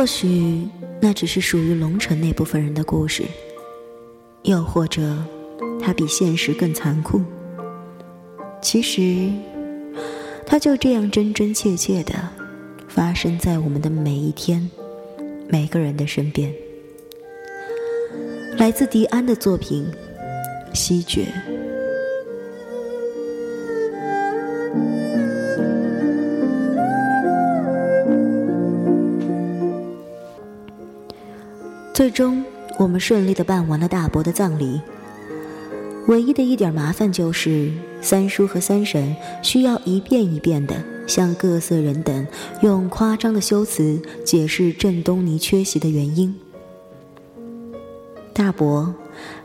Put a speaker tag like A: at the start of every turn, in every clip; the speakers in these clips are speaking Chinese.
A: 或许那只是属于龙城那部分人的故事，又或者它比现实更残酷。其实，它就这样真真切切的发生在我们的每一天、每个人的身边。来自迪安的作品《西决》。最终，我们顺利的办完了大伯的葬礼。唯一的一点麻烦就是，三叔和三婶需要一遍一遍的向各色人等用夸张的修辞解释郑东尼缺席的原因。大伯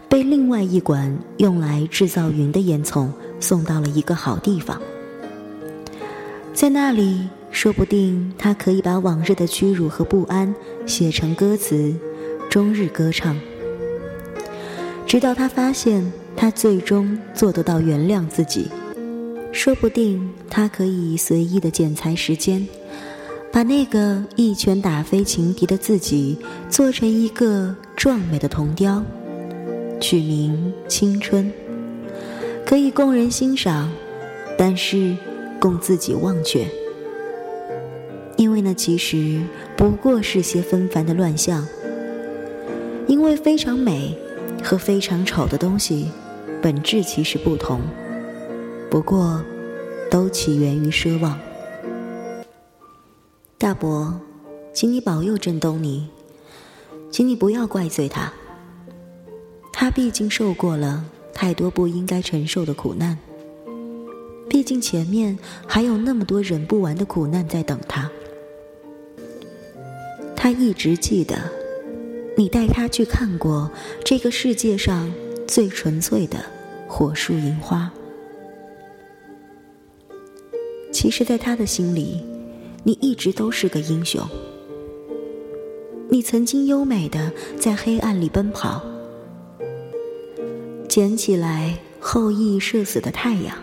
A: 被另外一管用来制造云的烟囱送到了一个好地方，在那里，说不定他可以把往日的屈辱和不安写成歌词。终日歌唱，直到他发现他最终做得到原谅自己。说不定他可以随意的剪裁时间，把那个一拳打飞情敌的自己做成一个壮美的铜雕，取名青春，可以供人欣赏，但是供自己忘却，因为那其实不过是些纷繁的乱象。因为非常美和非常丑的东西，本质其实不同，不过都起源于奢望。大伯，请你保佑郑东尼，请你不要怪罪他。他毕竟受过了太多不应该承受的苦难，毕竟前面还有那么多忍不完的苦难在等他。他一直记得。你带他去看过这个世界上最纯粹的火树银花。其实，在他的心里，你一直都是个英雄。你曾经优美的在黑暗里奔跑，捡起来后羿射死的太阳，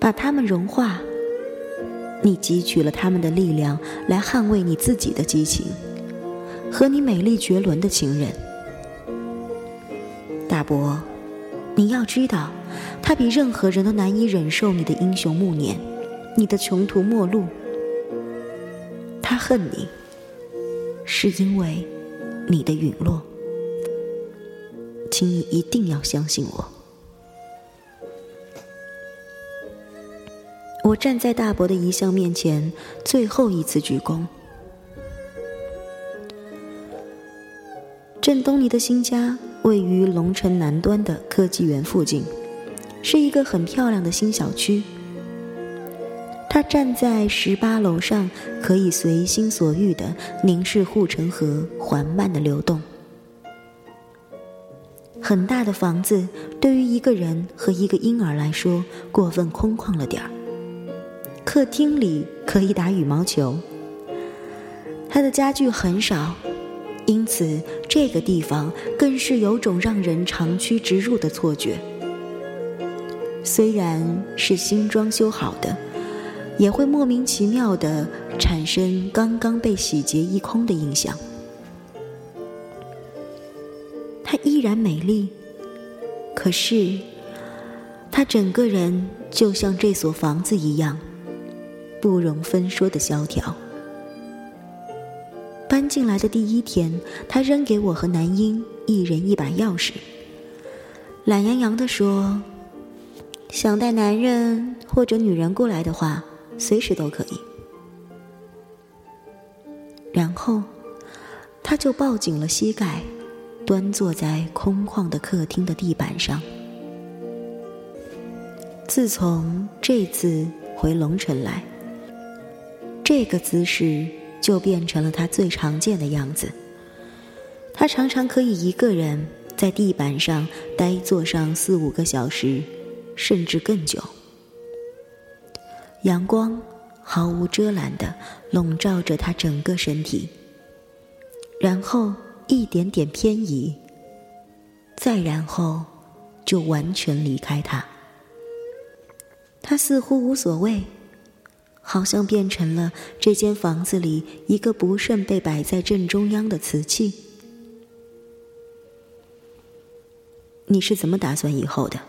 A: 把它们融化。你汲取了他们的力量来捍卫你自己的激情。和你美丽绝伦的情人，大伯，你要知道，他比任何人都难以忍受你的英雄暮年，你的穷途末路。他恨你，是因为你的陨落。请你一定要相信我。我站在大伯的遗像面前，最后一次鞠躬。东尼的新家位于龙城南端的科技园附近，是一个很漂亮的新小区。他站在十八楼上，可以随心所欲的凝视护城河缓慢的流动。很大的房子对于一个人和一个婴儿来说过分空旷了点儿。客厅里可以打羽毛球。他的家具很少。因此，这个地方更是有种让人长驱直入的错觉。虽然是新装修好的，也会莫名其妙的产生刚刚被洗劫一空的印象。她依然美丽，可是，她整个人就像这所房子一样，不容分说的萧条。进来的第一天，他扔给我和男婴一人一把钥匙，懒洋洋地说：“想带男人或者女人过来的话，随时都可以。”然后，他就抱紧了膝盖，端坐在空旷的客厅的地板上。自从这次回龙城来，这个姿势。就变成了他最常见的样子。他常常可以一个人在地板上呆坐上四五个小时，甚至更久。阳光毫无遮拦的笼罩着他整个身体，然后一点点偏移，再然后就完全离开他。他似乎无所谓，好像变成了这间房子里一个不慎被摆在正中央的瓷器。你是怎么打算以后的？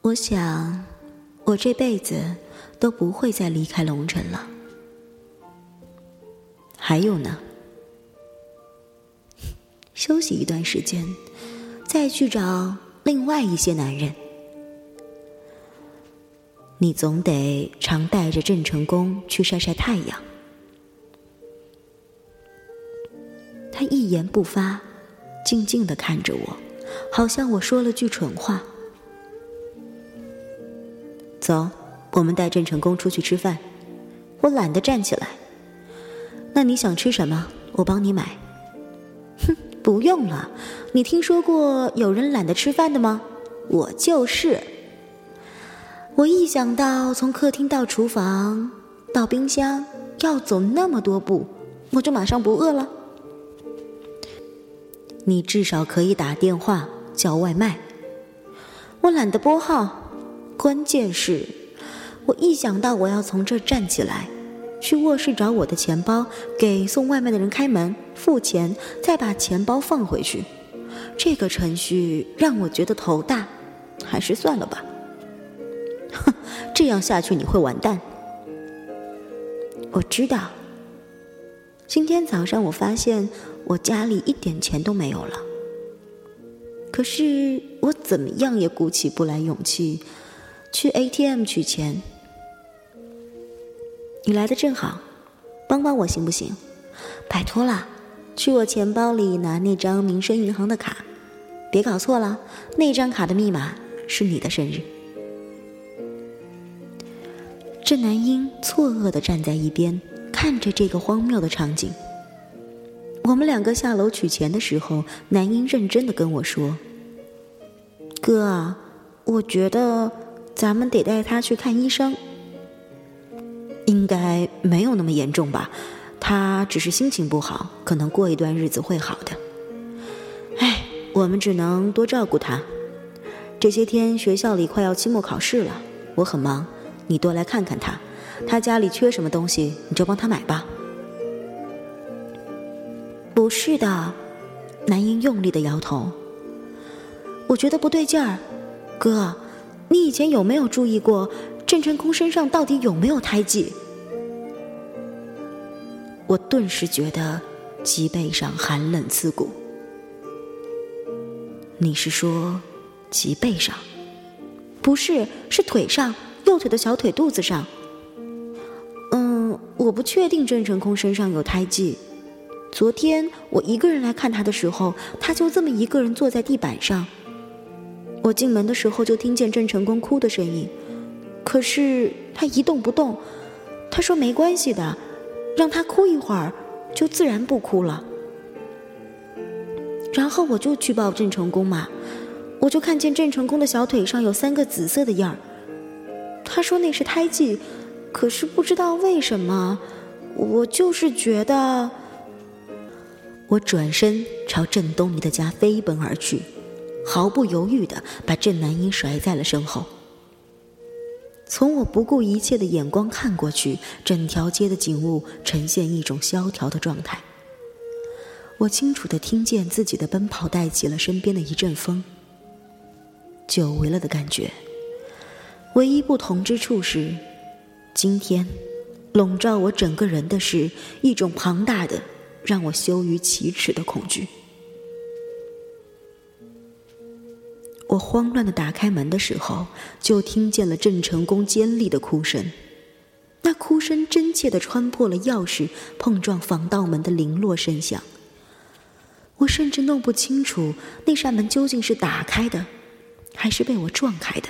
A: 我想，我这辈子都不会再离开龙城了。还有呢？休息一段时间，再去找另外一些男人。你总得常带着郑成功去晒晒太阳。他一言不发，静静的看着我，好像我说了句蠢话。走，我们带郑成功出去吃饭。我懒得站起来。那你想吃什么？我帮你买。哼，不用了。你听说过有人懒得吃饭的吗？我就是。我一想到从客厅到厨房到冰箱要走那么多步，我就马上不饿了。你至少可以打电话叫外卖。我懒得拨号，关键是，我一想到我要从这站起来，去卧室找我的钱包，给送外卖的人开门付钱，再把钱包放回去，这个程序让我觉得头大，还是算了吧。哼，这样下去你会完蛋。我知道。今天早上我发现我家里一点钱都没有了，可是我怎么样也鼓起不来勇气去 ATM 取钱。你来的正好，帮帮我行不行？拜托了，去我钱包里拿那张民生银行的卡，别搞错了，那张卡的密码是你的生日。郑南英错愕的站在一边，看着这个荒谬的场景。我们两个下楼取钱的时候，南英认真的跟我说：“哥啊，我觉得咱们得带他去看医生。应该没有那么严重吧？他只是心情不好，可能过一段日子会好的。哎，我们只能多照顾他。这些天学校里快要期末考试了，我很忙。”你多来看看他，他家里缺什么东西，你就帮他买吧。不是的，南英用力的摇头。我觉得不对劲儿，哥，你以前有没有注意过郑成功身上到底有没有胎记？我顿时觉得脊背上寒冷刺骨。你是说脊背上？不是，是腿上。右腿的小腿肚子上，嗯，我不确定郑成功身上有胎记。昨天我一个人来看他的时候，他就这么一个人坐在地板上。我进门的时候就听见郑成功哭的声音，可是他一动不动。他说没关系的，让他哭一会儿，就自然不哭了。然后我就去抱郑成功嘛，我就看见郑成功的小腿上有三个紫色的印儿。他说那是胎记，可是不知道为什么，我就是觉得。我转身朝郑东尼的家飞奔而去，毫不犹豫的把郑南英甩在了身后。从我不顾一切的眼光看过去，整条街的景物呈现一种萧条的状态。我清楚的听见自己的奔跑带起了身边的一阵风，久违了的感觉。唯一不同之处是，今天笼罩我整个人的是一种庞大的、让我羞于启齿的恐惧。我慌乱的打开门的时候，就听见了郑成功尖利的哭声，那哭声真切的穿破了钥匙碰撞防盗门的零落声响。我甚至弄不清楚那扇门究竟是打开的，还是被我撞开的。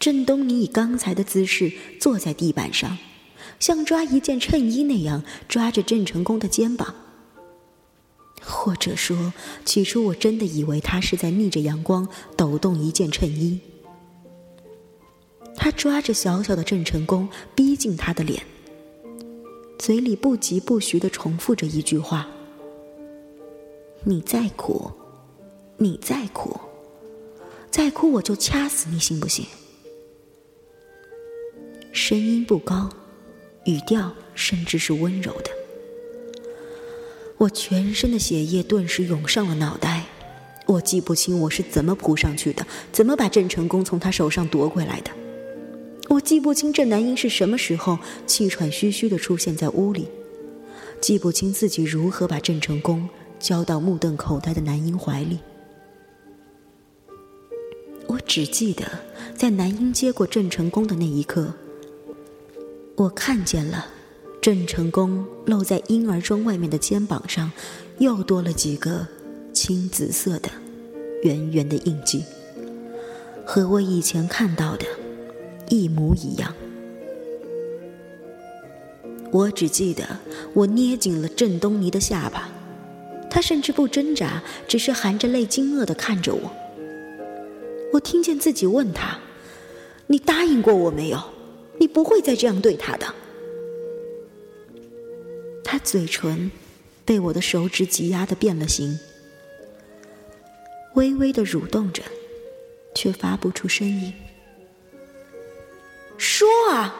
A: 郑东尼以刚才的姿势坐在地板上，像抓一件衬衣那样抓着郑成功的肩膀。或者说，起初我真的以为他是在逆着阳光抖动一件衬衣。他抓着小小的郑成功，逼近他的脸，嘴里不疾不徐的重复着一句话：“你再哭，你再哭，再哭我就掐死你，信不信？”声音不高，语调甚至是温柔的。我全身的血液顿时涌上了脑袋，我记不清我是怎么扑上去的，怎么把郑成功从他手上夺回来的。我记不清郑南英是什么时候气喘吁吁的出现在屋里，记不清自己如何把郑成功交到目瞪口呆的南英怀里。我只记得，在南英接过郑成功的那一刻，我看见了郑成功露在婴儿装外面的肩膀上，又多了几个青紫色的圆圆的印记，和我以前看到的。一模一样。我只记得我捏紧了郑东尼的下巴，他甚至不挣扎，只是含着泪惊愕的看着我。我听见自己问他：“你答应过我没有？你不会再这样对他的。”他嘴唇被我的手指挤压的变了形，微微的蠕动着，却发不出声音。说啊，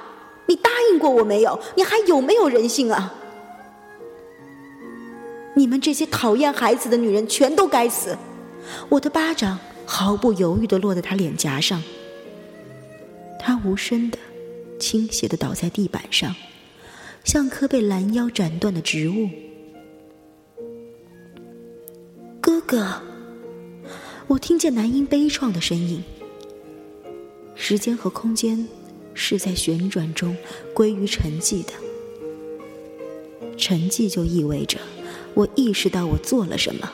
A: 你答应过我没有？你还有没有人性啊？你们这些讨厌孩子的女人，全都该死！我的巴掌毫不犹豫的落在他脸颊上，他无声的倾斜的倒在地板上，像棵被拦腰斩断的植物。哥哥，我听见男婴悲怆的声音。时间和空间。是在旋转中归于沉寂的，沉寂就意味着我意识到我做了什么。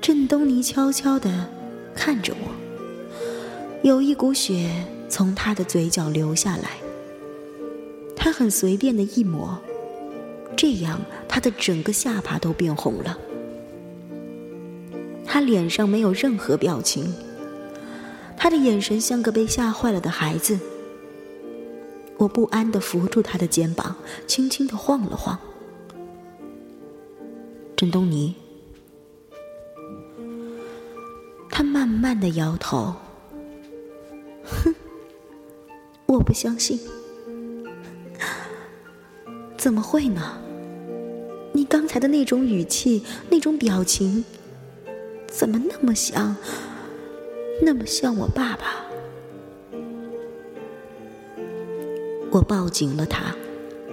A: 郑东尼悄悄地看着我，有一股血从他的嘴角流下来，他很随便的一抹，这样他的整个下巴都变红了，他脸上没有任何表情。他的眼神像个被吓坏了的孩子。我不安的扶住他的肩膀，轻轻的晃了晃。郑东尼，他慢慢的摇头，我不相信，怎么会呢？你刚才的那种语气，那种表情，怎么那么像？那么像我爸爸，我抱紧了他，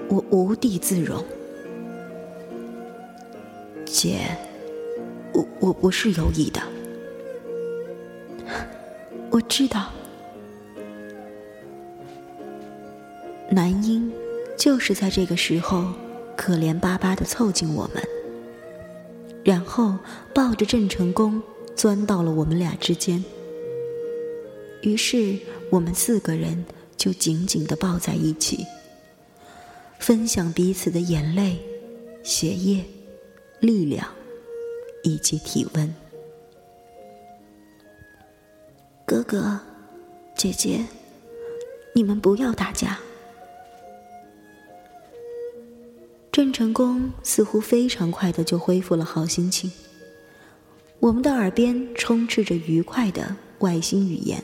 A: 我无地自容。姐，我我不是有意的，我知道。男婴就是在这个时候可怜巴巴的凑近我们，然后抱着郑成功钻到了我们俩之间。于是，我们四个人就紧紧的抱在一起，分享彼此的眼泪、血液、力量以及体温。哥哥，姐姐，你们不要打架。郑成功似乎非常快的就恢复了好心情，我们的耳边充斥着愉快的外星语言。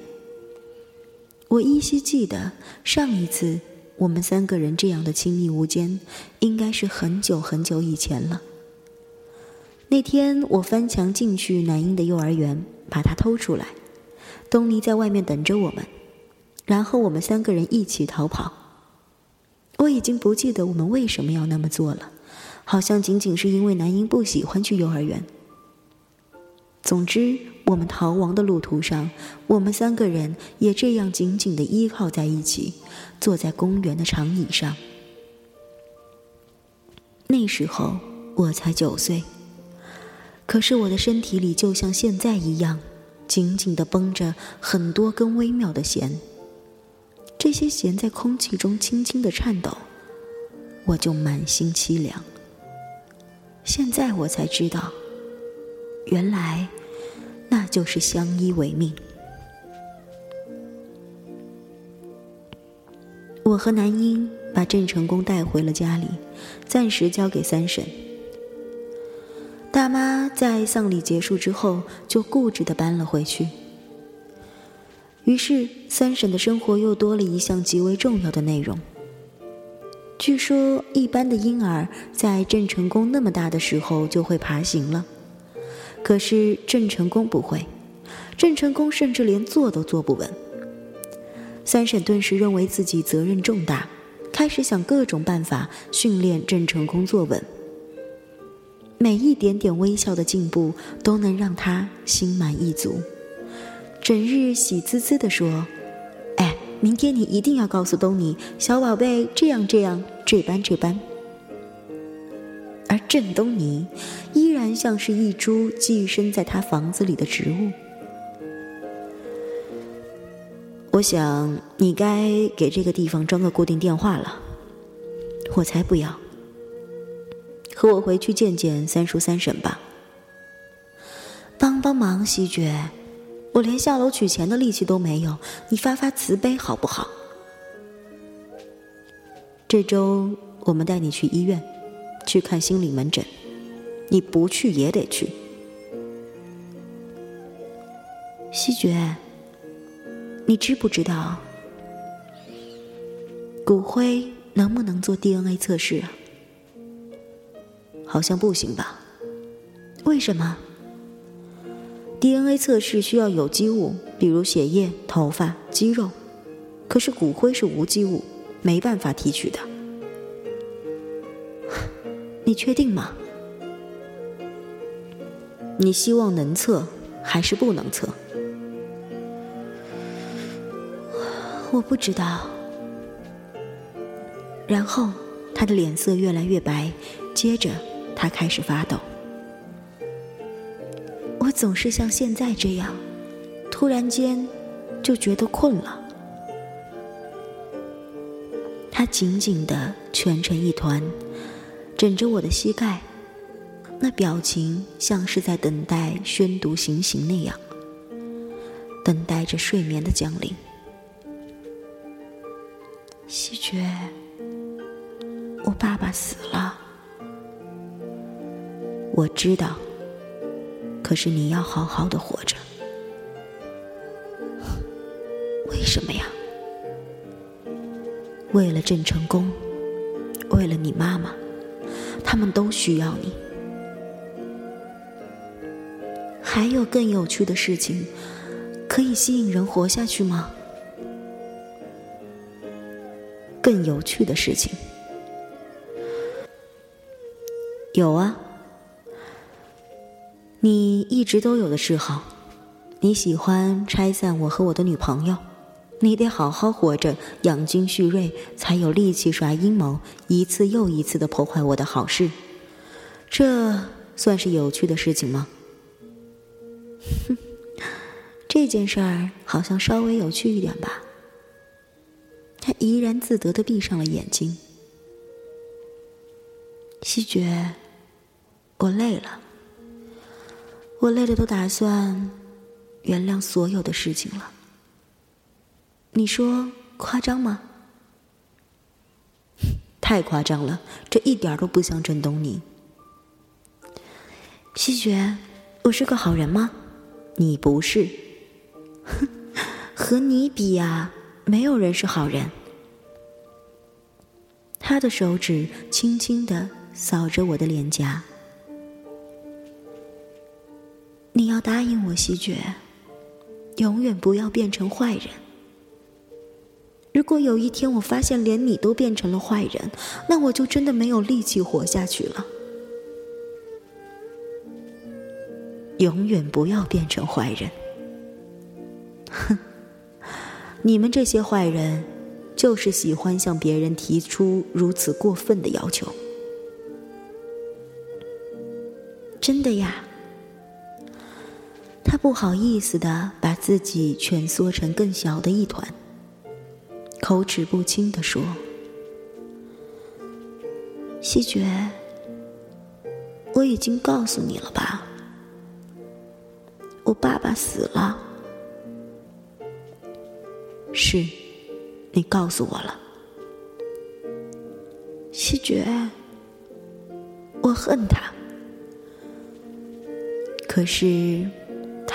A: 我依稀记得，上一次我们三个人这样的亲密无间，应该是很久很久以前了。那天我翻墙进去南英的幼儿园，把他偷出来，东尼在外面等着我们，然后我们三个人一起逃跑。我已经不记得我们为什么要那么做了，好像仅仅是因为南英不喜欢去幼儿园。总之，我们逃亡的路途上，我们三个人也这样紧紧的依靠在一起，坐在公园的长椅上。那时候我才九岁，可是我的身体里就像现在一样，紧紧的绷着很多根微妙的弦。这些弦在空气中轻轻的颤抖，我就满心凄凉。现在我才知道。原来，那就是相依为命。我和南英把郑成功带回了家里，暂时交给三婶。大妈在丧礼结束之后就固执的搬了回去。于是三婶的生活又多了一项极为重要的内容。据说，一般的婴儿在郑成功那么大的时候就会爬行了，可是郑成功不会，郑成功甚至连坐都坐不稳。三婶顿时认为自己责任重大，开始想各种办法训练郑成功坐稳。每一点点微笑的进步都能让他心满意足，整日喜滋滋地说：“哎，明天你一定要告诉东尼，小宝贝这样这样，这般这般。”而郑东尼依然像是一株寄生在他房子里的植物。我想你该给这个地方装个固定电话了。我才不要！和我回去见见三叔三婶吧。帮帮忙，西决，我连下楼取钱的力气都没有，你发发慈悲好不好？这周我们带你去医院，去看心理门诊，你不去也得去。西决。你知不知道，骨灰能不能做 DNA 测试啊？好像不行吧？为什么？DNA 测试需要有机物，比如血液、头发、肌肉，可是骨灰是无机物，没办法提取的。你确定吗？你希望能测，还是不能测？我不知道。然后，他的脸色越来越白，接着他开始发抖。总是像现在这样，突然间就觉得困了。他紧紧的蜷成一团，枕着我的膝盖，那表情像是在等待宣读行刑那样，等待着睡眠的降临。西决，我爸爸死了，我知道。可是你要好好的活着，为什么呀？为了郑成功，为了你妈妈，他们都需要你。还有更有趣的事情，可以吸引人活下去吗？更有趣的事情有啊，你一直都有的嗜好，你喜欢拆散我和我的女朋友，你得好好活着，养精蓄锐，才有力气耍阴谋，一次又一次的破坏我的好事，这算是有趣的事情吗？哼，这件事儿好像稍微有趣一点吧。他怡然自得的闭上了眼睛。西决，我累了，我累的都打算原谅所有的事情了。你说夸张吗？太夸张了，这一点都不像郑东尼。西雪，我是个好人吗？你不是。哼，和你比呀。没有人是好人。他的手指轻轻的扫着我的脸颊。你要答应我，西爵，永远不要变成坏人。如果有一天我发现连你都变成了坏人，那我就真的没有力气活下去了。永远不要变成坏人。哼。你们这些坏人，就是喜欢向别人提出如此过分的要求。真的呀？不好意思的把自己蜷缩成更小的一团，口齿不清的说：“西决，我已经告诉你了吧？我爸爸死了。”是，你告诉我了，西决，我恨他，可是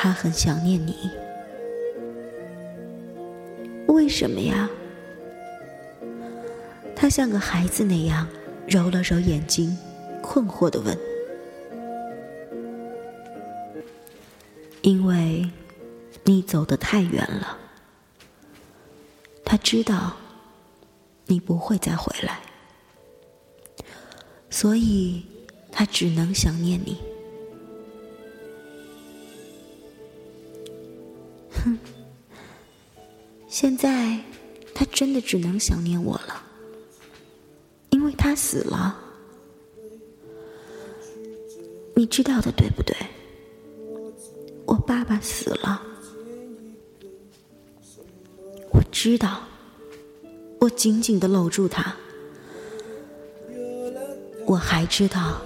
A: 他很想念你。为什么呀？他像个孩子那样揉了揉眼睛，困惑的问：“因为你走得太远了。”他知道你不会再回来，所以他只能想念你。现在他真的只能想念我了，因为他死了。你知道的，对不对？我爸爸死了。我知道，我紧紧的搂住他。我还知道，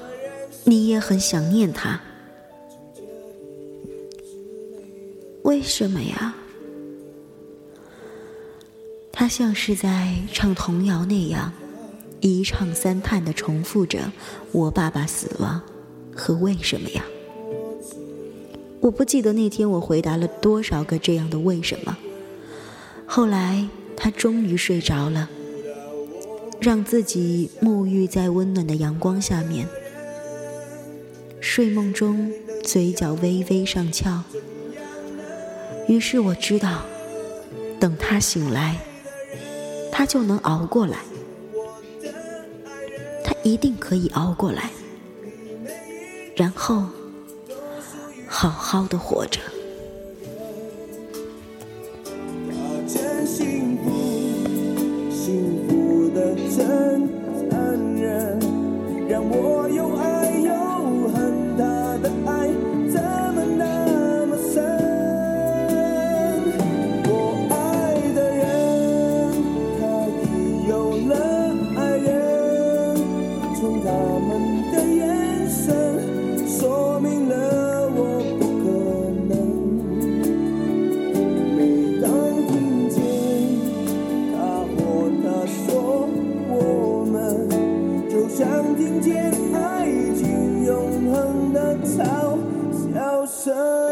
A: 你也很想念他。为什么呀？他像是在唱童谣那样，一唱三叹的重复着“我爸爸死了”和“为什么呀”。我不记得那天我回答了多少个这样的“为什么”。后来，他终于睡着了，让自己沐浴在温暖的阳光下面。睡梦中，嘴角微微上翘。于是我知道，等他醒来，他就能熬过来。他一定可以熬过来，然后好好的活着。
B: sun.